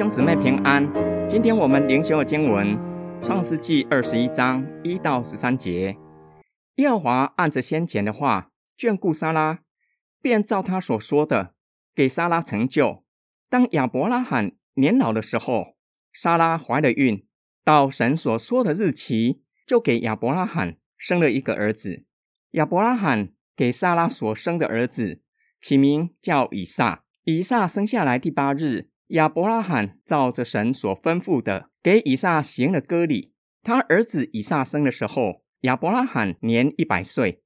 兄姊妹平安。今天我们灵修的经文《创世纪》二十一章一到十三节。耶和华按着先前的话眷顾撒拉，便照他所说的给莎拉成就。当亚伯拉罕年老的时候，莎拉怀了孕，到神所说的日期，就给亚伯拉罕生了一个儿子。亚伯拉罕给莎拉所生的儿子起名叫以撒。以撒生下来第八日。亚伯拉罕照着神所吩咐的，给以撒行了割礼。他儿子以撒生的时候，亚伯拉罕年一百岁。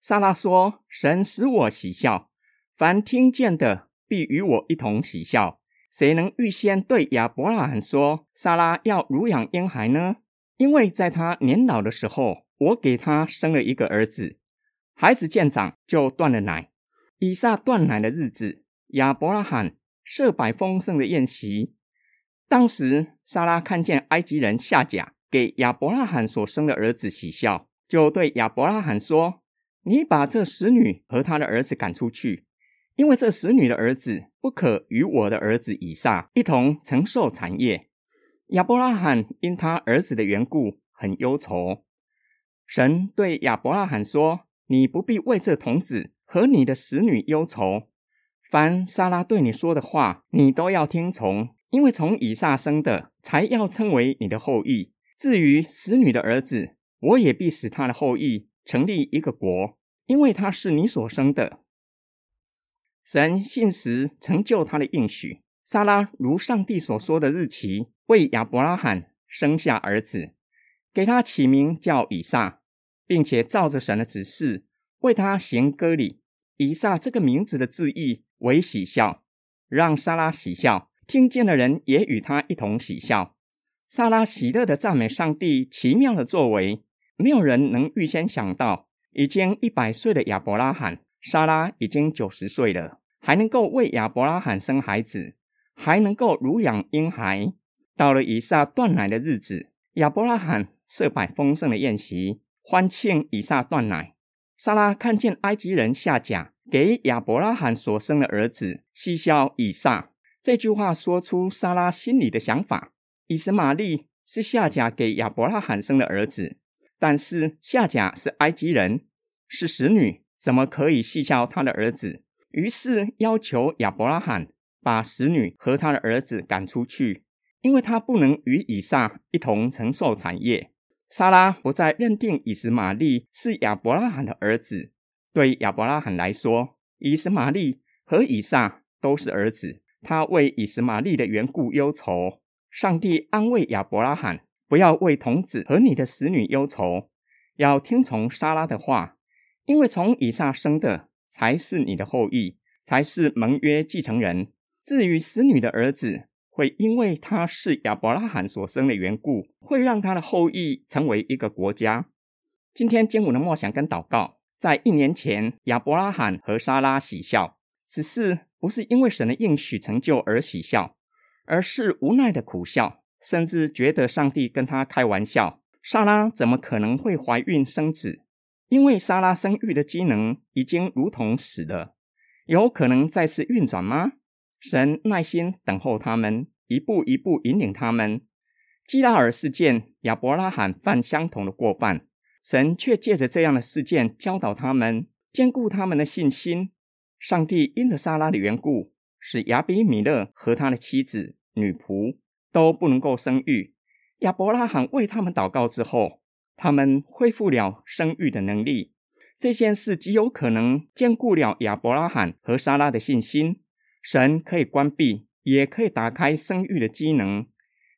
撒拉说：“神使我喜笑，凡听见的必与我一同喜笑。谁能预先对亚伯拉罕说，撒拉要乳养婴孩呢？因为在他年老的时候，我给他生了一个儿子。孩子渐长，就断了奶。以撒断奶的日子，亚伯拉罕。”设摆丰盛的宴席。当时，莎拉看见埃及人夏甲给亚伯拉罕所生的儿子喜笑，就对亚伯拉罕说：“你把这使女和他的儿子赶出去，因为这使女的儿子不可与我的儿子以撒一同承受产业。”亚伯拉罕因他儿子的缘故很忧愁。神对亚伯拉罕说：“你不必为这童子和你的使女忧愁。”凡莎拉对你说的话，你都要听从，因为从以撒生的，才要称为你的后裔。至于使女的儿子，我也必使他的后裔成立一个国，因为他是你所生的。神信实成就他的应许，莎拉如上帝所说的日期，为亚伯拉罕生下儿子，给他起名叫以撒，并且照着神的指示，为他行割礼。以撒这个名字的字义。为喜笑，让莎拉喜笑，听见的人也与他一同喜笑。莎拉喜乐的赞美上帝奇妙的作为，没有人能预先想到。已经一百岁的亚伯拉罕，莎拉已经九十岁了，还能够为亚伯拉罕生孩子，还能够乳养婴孩。到了以撒断奶的日子，亚伯拉罕设摆丰盛的宴席，欢庆以撒断奶。莎拉看见埃及人下甲。给亚伯拉罕所生的儿子西肖以撒，这句话说出莎拉心里的想法。以实玛利是夏甲给亚伯拉罕生的儿子，但是夏甲是埃及人，是使女，怎么可以细肖他的儿子？于是要求亚伯拉罕把使女和他的儿子赶出去，因为他不能与以撒一同承受产业。莎拉不再认定以实玛利是亚伯拉罕的儿子。对亚伯拉罕来说，以实玛利和以撒都是儿子。他为以实玛利的缘故忧愁。上帝安慰亚伯拉罕：不要为童子和你的使女忧愁，要听从莎拉的话，因为从以撒生的才是你的后裔，才是盟约继承人。至于使女的儿子，会因为他是亚伯拉罕所生的缘故，会让他的后裔成为一个国家。今天经文的默想跟祷告。在一年前，亚伯拉罕和莎拉喜笑，只是不是因为神的应许成就而喜笑，而是无奈的苦笑，甚至觉得上帝跟他开玩笑。莎拉怎么可能会怀孕生子？因为莎拉生育的机能已经如同死了，有可能再次运转吗？神耐心等候他们，一步一步引领他们。基拉尔事件，亚伯拉罕犯相同的过犯。神却借着这样的事件教导他们，兼顾他们的信心。上帝因着撒拉的缘故，使亚比米勒和他的妻子、女仆都不能够生育。亚伯拉罕为他们祷告之后，他们恢复了生育的能力。这件事极有可能兼顾了亚伯拉罕和撒拉的信心。神可以关闭，也可以打开生育的机能，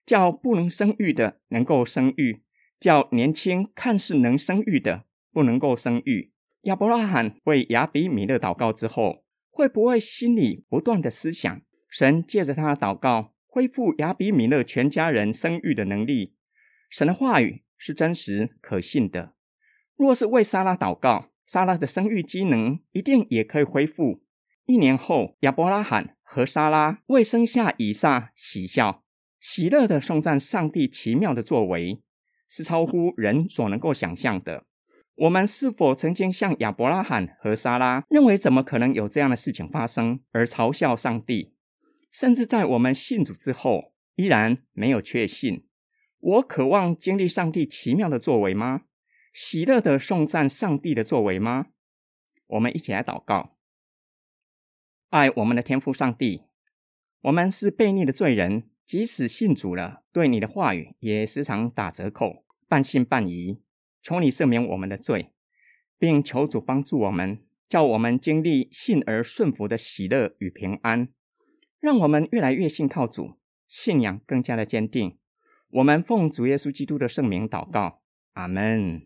叫不能生育的能够生育。叫年轻看似能生育的不能够生育。亚伯拉罕为亚比米勒祷告之后，会不会心里不断的思想，神借着他的祷告恢复亚比米勒全家人生育的能力？神的话语是真实可信的。若是为莎拉祷告，莎拉的生育机能一定也可以恢复。一年后，亚伯拉罕和莎拉为生下以撒喜笑，喜乐的颂赞上帝奇妙的作为。是超乎人所能够想象的。我们是否曾经像亚伯拉罕和撒拉，认为怎么可能有这样的事情发生，而嘲笑上帝？甚至在我们信主之后，依然没有确信。我渴望经历上帝奇妙的作为吗？喜乐的颂赞上帝的作为吗？我们一起来祷告。爱我们的天父上帝，我们是悖逆的罪人，即使信主了，对你的话语也时常打折扣，半信半疑。求你赦免我们的罪，并求主帮助我们，叫我们经历信而顺服的喜乐与平安，让我们越来越信靠主，信仰更加的坚定。我们奉主耶稣基督的圣名祷告，阿门。